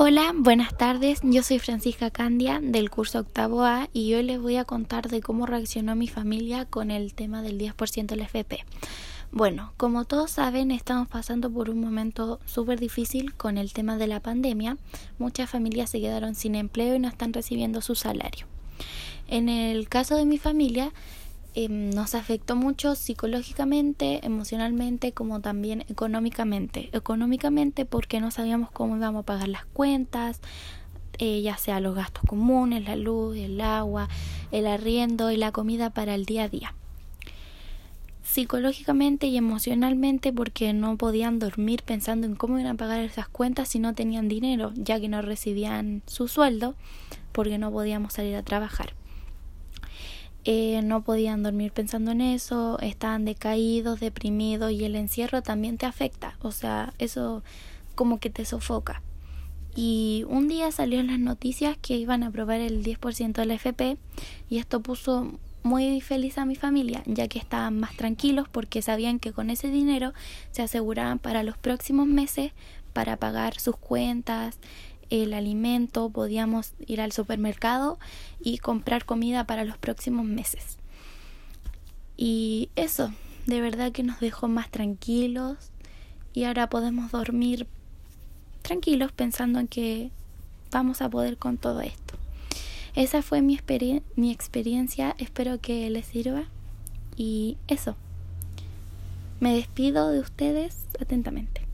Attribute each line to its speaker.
Speaker 1: Hola, buenas tardes. Yo soy Francisca Candia del curso octavo A y hoy les voy a contar de cómo reaccionó mi familia con el tema del 10% del FP. Bueno, como todos saben, estamos pasando por un momento súper difícil con el tema de la pandemia. Muchas familias se quedaron sin empleo y no están recibiendo su salario. En el caso de mi familia, Em, nos afectó mucho psicológicamente, emocionalmente, como también económicamente. Económicamente porque no sabíamos cómo íbamos a pagar las cuentas, eh, ya sea los gastos comunes, la luz, el agua, el arriendo y la comida para el día a día. Psicológicamente y emocionalmente porque no podían dormir pensando en cómo iban a pagar esas cuentas si no tenían dinero, ya que no recibían su sueldo porque no podíamos salir a trabajar. Eh, no podían dormir pensando en eso, estaban decaídos, deprimidos y el encierro también te afecta, o sea, eso como que te sofoca. Y un día salió las noticias que iban a aprobar el 10% del FP y esto puso muy feliz a mi familia, ya que estaban más tranquilos porque sabían que con ese dinero se aseguraban para los próximos meses para pagar sus cuentas, el alimento, podíamos ir al supermercado y comprar comida para los próximos meses. Y eso, de verdad que nos dejó más tranquilos y ahora podemos dormir tranquilos pensando en que vamos a poder con todo esto. Esa fue mi, mi experiencia, espero que les sirva y eso. Me despido de ustedes atentamente.